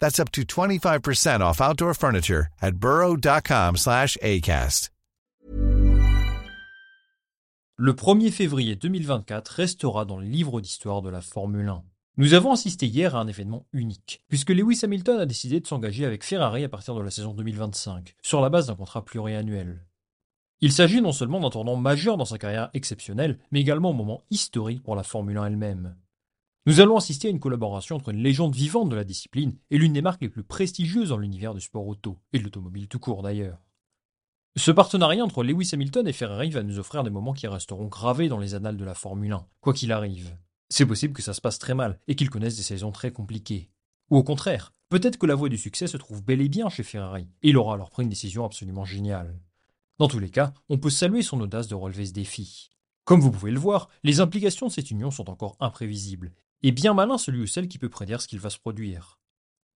That's up to 25% off outdoor furniture at slash ACAST. Le 1er février 2024 restera dans le livre d'histoire de la Formule 1. Nous avons assisté hier à un événement unique, puisque Lewis Hamilton a décidé de s'engager avec Ferrari à partir de la saison 2025, sur la base d'un contrat pluriannuel. Il s'agit non seulement d'un tournant majeur dans sa carrière exceptionnelle, mais également un moment historique pour la Formule 1 elle-même. Nous allons assister à une collaboration entre une légende vivante de la discipline et l'une des marques les plus prestigieuses dans l'univers du sport auto, et de l'automobile tout court d'ailleurs. Ce partenariat entre Lewis Hamilton et Ferrari va nous offrir des moments qui resteront gravés dans les annales de la Formule 1, quoi qu'il arrive. C'est possible que ça se passe très mal et qu'ils connaissent des saisons très compliquées. Ou au contraire, peut-être que la voie du succès se trouve bel et bien chez Ferrari, et il aura alors pris une décision absolument géniale. Dans tous les cas, on peut saluer son audace de relever ce défi. Comme vous pouvez le voir, les implications de cette union sont encore imprévisibles, et bien malin celui ou celle qui peut prédire ce qu'il va se produire.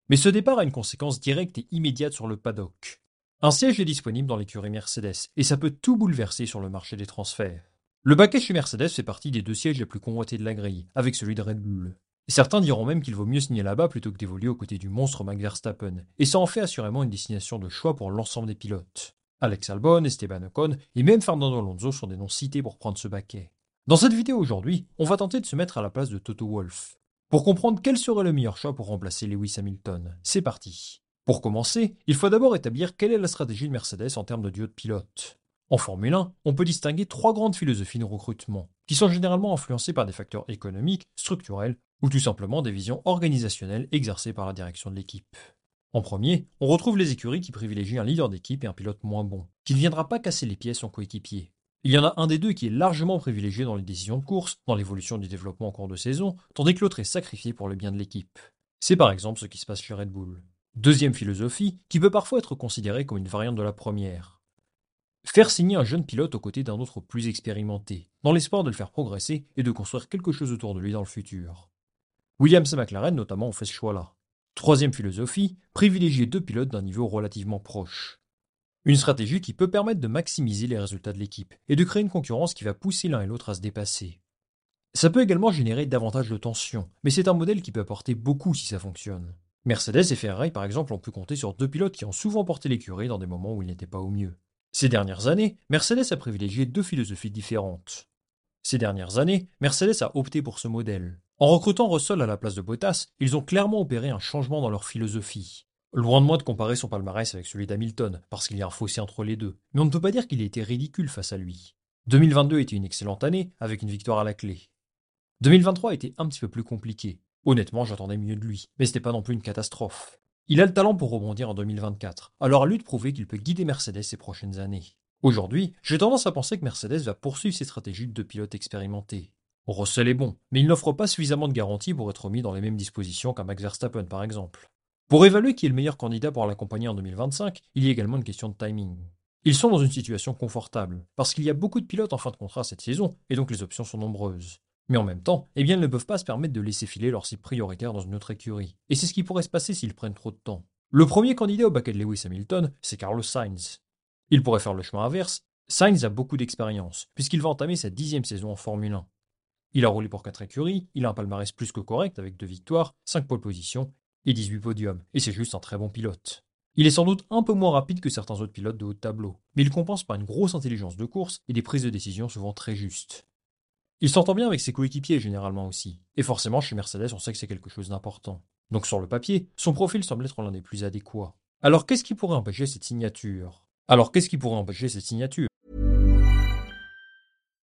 Mais ce départ a une conséquence directe et immédiate sur le paddock. Un siège est disponible dans l'écurie Mercedes, et ça peut tout bouleverser sur le marché des transferts. Le baquet chez Mercedes fait partie des deux sièges les plus convoités de la grille, avec celui de Red Bull. certains diront même qu'il vaut mieux signer là-bas plutôt que d'évoluer aux côtés du monstre Max Verstappen, et ça en fait assurément une destination de choix pour l'ensemble des pilotes. Alex Albon, Esteban Ocon et même Fernando Alonso sont des noms cités pour prendre ce baquet. Dans cette vidéo aujourd'hui, on va tenter de se mettre à la place de Toto Wolff. Pour comprendre quel serait le meilleur choix pour remplacer Lewis Hamilton, c'est parti. Pour commencer, il faut d'abord établir quelle est la stratégie de Mercedes en termes de duo de pilotes. En Formule 1, on peut distinguer trois grandes philosophies de recrutement, qui sont généralement influencées par des facteurs économiques, structurels ou tout simplement des visions organisationnelles exercées par la direction de l'équipe. En premier, on retrouve les écuries qui privilégient un leader d'équipe et un pilote moins bon, qui ne viendra pas casser les pieds à son coéquipier. Il y en a un des deux qui est largement privilégié dans les décisions de course, dans l'évolution du développement en cours de saison, tandis que l'autre est sacrifié pour le bien de l'équipe. C'est par exemple ce qui se passe chez Red Bull. Deuxième philosophie, qui peut parfois être considérée comme une variante de la première. Faire signer un jeune pilote aux côtés d'un autre plus expérimenté, dans l'espoir de le faire progresser et de construire quelque chose autour de lui dans le futur. Williams et McLaren notamment ont fait ce choix-là. Troisième philosophie, privilégier deux pilotes d'un niveau relativement proche. Une stratégie qui peut permettre de maximiser les résultats de l'équipe et de créer une concurrence qui va pousser l'un et l'autre à se dépasser. Ça peut également générer davantage de tension, mais c'est un modèle qui peut apporter beaucoup si ça fonctionne. Mercedes et Ferrari, par exemple, ont pu compter sur deux pilotes qui ont souvent porté l'écurie dans des moments où ils n'étaient pas au mieux. Ces dernières années, Mercedes a privilégié deux philosophies différentes. Ces dernières années, Mercedes a opté pour ce modèle. En recrutant Russell à la place de Bottas, ils ont clairement opéré un changement dans leur philosophie. Loin de moi de comparer son palmarès avec celui d'Hamilton, parce qu'il y a un fossé entre les deux, mais on ne peut pas dire qu'il ait été ridicule face à lui. 2022 était une excellente année, avec une victoire à la clé. 2023 était un petit peu plus compliqué, Honnêtement, j'attendais mieux de lui, mais c'était pas non plus une catastrophe. Il a le talent pour rebondir en 2024, alors à lui de prouver qu'il peut guider Mercedes ces prochaines années. Aujourd'hui, j'ai tendance à penser que Mercedes va poursuivre ses stratégies de deux pilotes expérimentés. Russell est bon, mais il n'offre pas suffisamment de garanties pour être mis dans les mêmes dispositions qu'un Max Verstappen par exemple. Pour évaluer qui est le meilleur candidat pour l'accompagner en 2025, il y a également une question de timing. Ils sont dans une situation confortable, parce qu'il y a beaucoup de pilotes en fin de contrat cette saison, et donc les options sont nombreuses. Mais en même temps, eh bien, ils ne peuvent pas se permettre de laisser filer leur cible prioritaire dans une autre écurie. Et c'est ce qui pourrait se passer s'ils prennent trop de temps. Le premier candidat au baquet de Lewis Hamilton, c'est Carlos Sainz. Il pourrait faire le chemin inverse Sainz a beaucoup d'expérience, puisqu'il va entamer sa dixième saison en Formule 1. Il a roulé pour quatre écuries, il a un palmarès plus que correct avec deux victoires, cinq pole positions et 18 podiums, et c'est juste un très bon pilote. Il est sans doute un peu moins rapide que certains autres pilotes de haut tableau, mais il compense par une grosse intelligence de course et des prises de décision souvent très justes. Il s'entend bien avec ses coéquipiers généralement aussi, et forcément chez Mercedes on sait que c'est quelque chose d'important. Donc sur le papier, son profil semble être l'un des plus adéquats. Alors qu'est-ce qui pourrait empêcher cette signature? Alors qu'est-ce qui pourrait empêcher cette signature?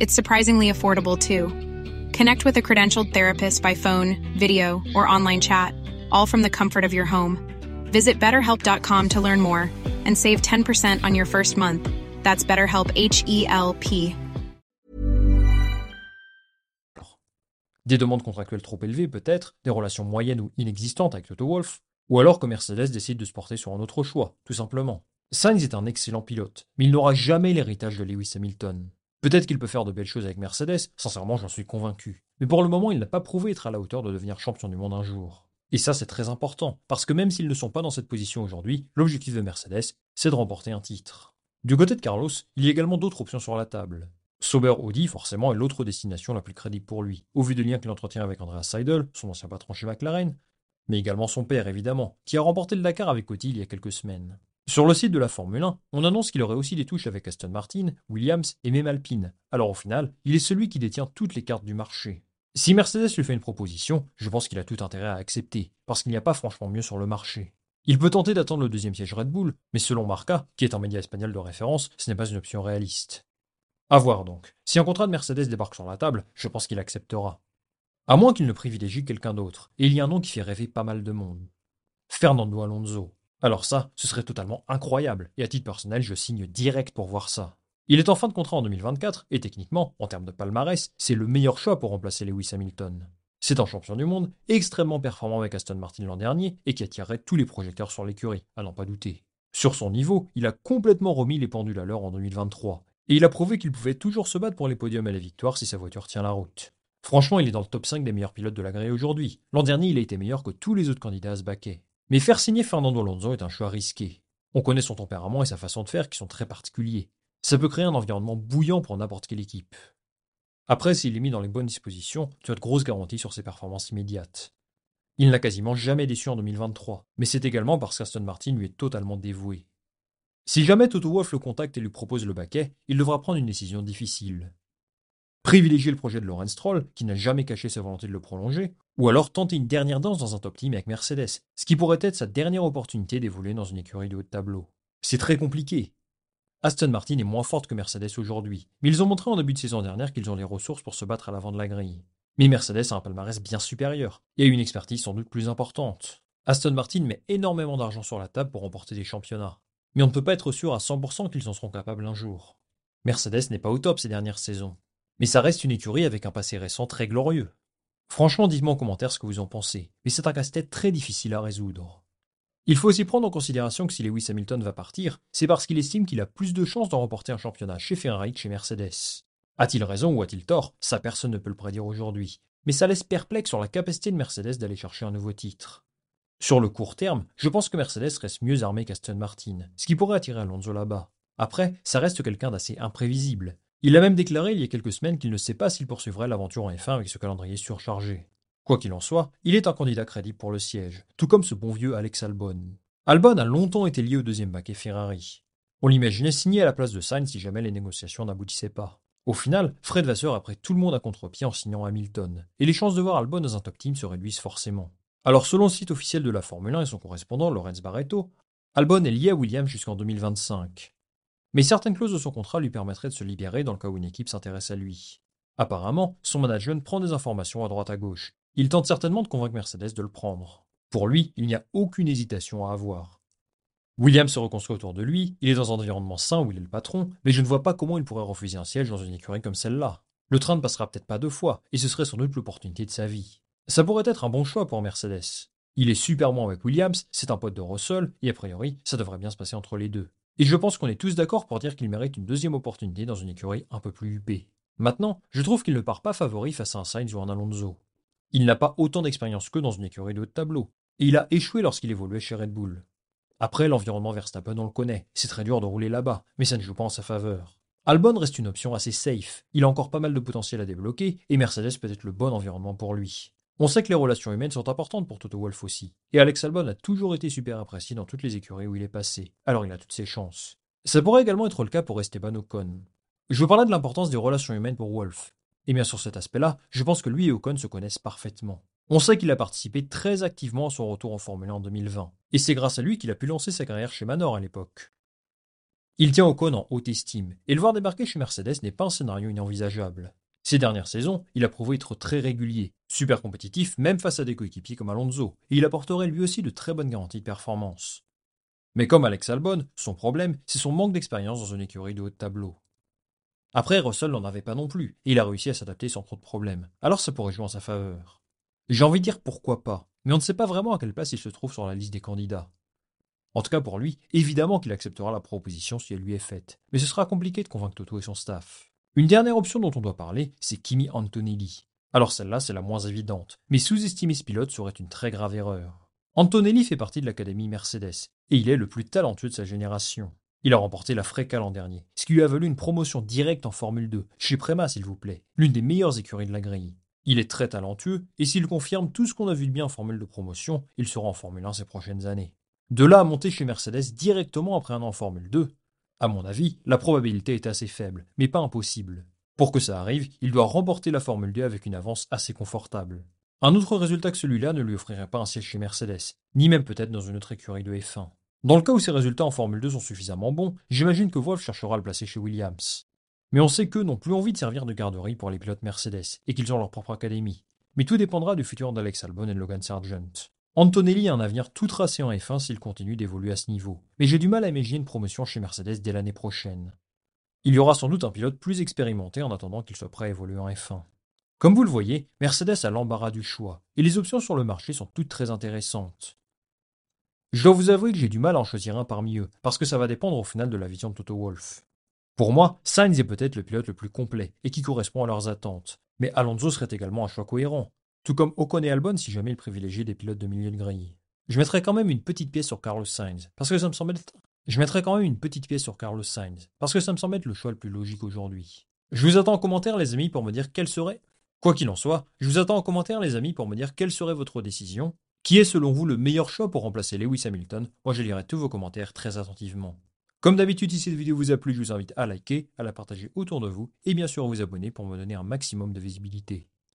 It's surprisingly affordable too. Connect with a credentialed therapist by phone, video, or online chat, all from the comfort of your home. Visit betterhelp.com to learn more and save 10% on your first month. That's BetterHelp H E L. Des demandes contractuelles trop élevées peut-être, des relations moyennes ou inexistantes avec Toto Wolff, ou alors que Mercedes décide de se porter sur un autre choix, tout simplement. Sainz est un excellent pilote, mais il n'aura jamais l'héritage de Lewis Hamilton. Peut-être qu'il peut faire de belles choses avec Mercedes, sincèrement j'en suis convaincu. Mais pour le moment il n'a pas prouvé être à la hauteur de devenir champion du monde un jour. Et ça c'est très important, parce que même s'ils ne sont pas dans cette position aujourd'hui, l'objectif de Mercedes, c'est de remporter un titre. Du côté de Carlos, il y a également d'autres options sur la table. Sauber Audi, forcément, est l'autre destination la plus crédible pour lui, au vu des liens qu'il entretient avec Andreas Seidel, son ancien patron chez McLaren, mais également son père, évidemment, qui a remporté le Dakar avec Audi il y a quelques semaines. Sur le site de la Formule 1, on annonce qu'il aurait aussi des touches avec Aston Martin, Williams et même Alpine. Alors au final, il est celui qui détient toutes les cartes du marché. Si Mercedes lui fait une proposition, je pense qu'il a tout intérêt à accepter, parce qu'il n'y a pas franchement mieux sur le marché. Il peut tenter d'attendre le deuxième siège Red Bull, mais selon Marca, qui est un média espagnol de référence, ce n'est pas une option réaliste. A voir donc. Si un contrat de Mercedes débarque sur la table, je pense qu'il acceptera. À moins qu'il ne privilégie quelqu'un d'autre, et il y a un nom qui fait rêver pas mal de monde. Fernando Alonso. Alors ça, ce serait totalement incroyable, et à titre personnel, je signe direct pour voir ça. Il est en fin de contrat en 2024, et techniquement, en termes de palmarès, c'est le meilleur choix pour remplacer Lewis Hamilton. C'est un champion du monde, extrêmement performant avec Aston Martin l'an dernier, et qui attirerait tous les projecteurs sur l'écurie, à n'en pas douter. Sur son niveau, il a complètement remis les pendules à l'heure en 2023, et il a prouvé qu'il pouvait toujours se battre pour les podiums et les victoires si sa voiture tient la route. Franchement, il est dans le top 5 des meilleurs pilotes de la grille aujourd'hui. L'an dernier, il a été meilleur que tous les autres candidats à ce baquet. Mais faire signer Fernando Alonso est un choix risqué. On connaît son tempérament et sa façon de faire qui sont très particuliers. Ça peut créer un environnement bouillant pour n'importe quelle équipe. Après, s'il est mis dans les bonnes dispositions, tu as de grosses garanties sur ses performances immédiates. Il n'a quasiment jamais déçu en 2023, mais c'est également parce qu'Aston Martin lui est totalement dévoué. Si jamais Toto Wolff le contacte et lui propose le baquet, il devra prendre une décision difficile privilégier le projet de Lawrence Stroll, qui n'a jamais caché sa volonté de le prolonger, ou alors tenter une dernière danse dans un top team avec Mercedes, ce qui pourrait être sa dernière opportunité d'évoluer dans une écurie de haut de tableau. C'est très compliqué. Aston Martin est moins forte que Mercedes aujourd'hui, mais ils ont montré en début de saison dernière qu'ils ont les ressources pour se battre à l'avant de la grille. Mais Mercedes a un palmarès bien supérieur, et une expertise sans doute plus importante. Aston Martin met énormément d'argent sur la table pour remporter des championnats. Mais on ne peut pas être sûr à 100% qu'ils en seront capables un jour. Mercedes n'est pas au top ces dernières saisons. Mais ça reste une écurie avec un passé récent très glorieux. Franchement, dites-moi en commentaire ce que vous en pensez, mais c'est un casse-tête très difficile à résoudre. Il faut aussi prendre en considération que si Lewis Hamilton va partir, c'est parce qu'il estime qu'il a plus de chances de remporter un championnat chez Ferrari que chez Mercedes. A-t-il raison ou a-t-il tort? Ça personne ne peut le prédire aujourd'hui. Mais ça laisse perplexe sur la capacité de Mercedes d'aller chercher un nouveau titre. Sur le court terme, je pense que Mercedes reste mieux armé qu'Aston Martin, ce qui pourrait attirer Alonso là-bas. Après, ça reste quelqu'un d'assez imprévisible. Il a même déclaré il y a quelques semaines qu'il ne sait pas s'il poursuivrait l'aventure en F1 avec ce calendrier surchargé. Quoi qu'il en soit, il est un candidat crédible pour le siège, tout comme ce bon vieux Alex Albon. Albon a longtemps été lié au deuxième baquet Ferrari. On l'imaginait signer à la place de Sainz si jamais les négociations n'aboutissaient pas. Au final, Fred Vasseur a pris tout le monde à contre-pied en signant Hamilton, et les chances de voir Albon dans un top team se réduisent forcément. Alors selon le site officiel de la Formule 1 et son correspondant Lorenz Barreto, Albon est lié à Williams jusqu'en 2025. Mais certaines clauses de son contrat lui permettraient de se libérer dans le cas où une équipe s'intéresse à lui. Apparemment, son management prend des informations à droite à gauche. Il tente certainement de convaincre Mercedes de le prendre. Pour lui, il n'y a aucune hésitation à avoir. Williams se reconstruit autour de lui, il est dans un environnement sain où il est le patron, mais je ne vois pas comment il pourrait refuser un siège dans une écurie comme celle-là. Le train ne passera peut-être pas deux fois, et ce serait sans doute l'opportunité de sa vie. Ça pourrait être un bon choix pour Mercedes. Il est super bon avec Williams, c'est un pote de Russell, et a priori, ça devrait bien se passer entre les deux. Et je pense qu'on est tous d'accord pour dire qu'il mérite une deuxième opportunité dans une écurie un peu plus huppée. Maintenant, je trouve qu'il ne part pas favori face à un Sainz ou un Alonso. Il n'a pas autant d'expérience qu'eux dans une écurie de haut de tableau, et il a échoué lorsqu'il évoluait chez Red Bull. Après, l'environnement Verstappen, on le connaît, c'est très dur de rouler là-bas, mais ça ne joue pas en sa faveur. Albon reste une option assez safe, il a encore pas mal de potentiel à débloquer, et Mercedes peut être le bon environnement pour lui. On sait que les relations humaines sont importantes pour Toto Wolff aussi, et Alex Albon a toujours été super apprécié dans toutes les écuries où il est passé, alors il a toutes ses chances. Ça pourrait également être le cas pour Esteban Ocon. Je veux parler de l'importance des relations humaines pour Wolff. Et bien sur cet aspect-là, je pense que lui et Ocon se connaissent parfaitement. On sait qu'il a participé très activement à son retour en Formule 1 en 2020, et c'est grâce à lui qu'il a pu lancer sa carrière chez Manor à l'époque. Il tient Ocon en haute estime, et le voir débarquer chez Mercedes n'est pas un scénario inenvisageable. Ces dernières saisons, il a prouvé être très régulier, super compétitif même face à des coéquipiers comme Alonso, et il apporterait lui aussi de très bonnes garanties de performance. Mais comme Alex Albon, son problème, c'est son manque d'expérience dans une écurie de haut tableau. Après, Russell n'en avait pas non plus, et il a réussi à s'adapter sans trop de problèmes, alors ça pourrait jouer en sa faveur. J'ai envie de dire pourquoi pas, mais on ne sait pas vraiment à quelle place il se trouve sur la liste des candidats. En tout cas pour lui, évidemment qu'il acceptera la proposition si elle lui est faite, mais ce sera compliqué de convaincre Toto et son staff. Une dernière option dont on doit parler, c'est Kimi Antonelli. Alors celle-là, c'est la moins évidente, mais sous-estimer ce pilote serait une très grave erreur. Antonelli fait partie de l'académie Mercedes, et il est le plus talentueux de sa génération. Il a remporté la Freca l'an dernier, ce qui lui a valu une promotion directe en Formule 2, chez Prema s'il vous plaît, l'une des meilleures écuries de la grille. Il est très talentueux, et s'il confirme tout ce qu'on a vu de bien en formule de promotion, il sera en Formule 1 ces prochaines années. De là à monter chez Mercedes directement après un an en Formule 2, à mon avis, la probabilité est assez faible, mais pas impossible. Pour que ça arrive, il doit remporter la Formule 2 avec une avance assez confortable. Un autre résultat que celui-là ne lui offrirait pas un siège chez Mercedes, ni même peut-être dans une autre écurie de F1. Dans le cas où ses résultats en Formule 2 sont suffisamment bons, j'imagine que Wolf cherchera à le placer chez Williams. Mais on sait qu'eux n'ont plus envie de servir de garderie pour les pilotes Mercedes, et qu'ils ont leur propre académie. Mais tout dépendra du futur d'Alex Albon et Logan Sargent. Antonelli a un avenir tout tracé en F1 s'il continue d'évoluer à ce niveau, mais j'ai du mal à imaginer une promotion chez Mercedes dès l'année prochaine. Il y aura sans doute un pilote plus expérimenté en attendant qu'il soit prêt à évoluer en F1. Comme vous le voyez, Mercedes a l'embarras du choix, et les options sur le marché sont toutes très intéressantes. Je dois vous avouer que j'ai du mal à en choisir un parmi eux, parce que ça va dépendre au final de la vision de Toto Wolff. Pour moi, Sainz est peut-être le pilote le plus complet et qui correspond à leurs attentes. Mais Alonso serait également un choix cohérent, tout comme Ocon et Albon si jamais il privilégiait des pilotes de milieu de grille. Je mettrais quand même une petite pièce sur Carlos Sainz, parce que ça me semble être... Je mettrais quand même une petite pièce sur Carlos Sainz, parce que ça me semble être le choix le plus logique aujourd'hui. Je vous attends en commentaire les amis pour me dire quelle serait... Quoi qu'il en soit, je vous attends en commentaire les amis pour me dire quelle serait votre décision. Qui est selon vous le meilleur choix pour remplacer Lewis Hamilton? Moi je lirai tous vos commentaires très attentivement. Comme d'habitude, si cette vidéo vous a plu, je vous invite à liker, à la partager autour de vous et bien sûr à vous abonner pour me donner un maximum de visibilité.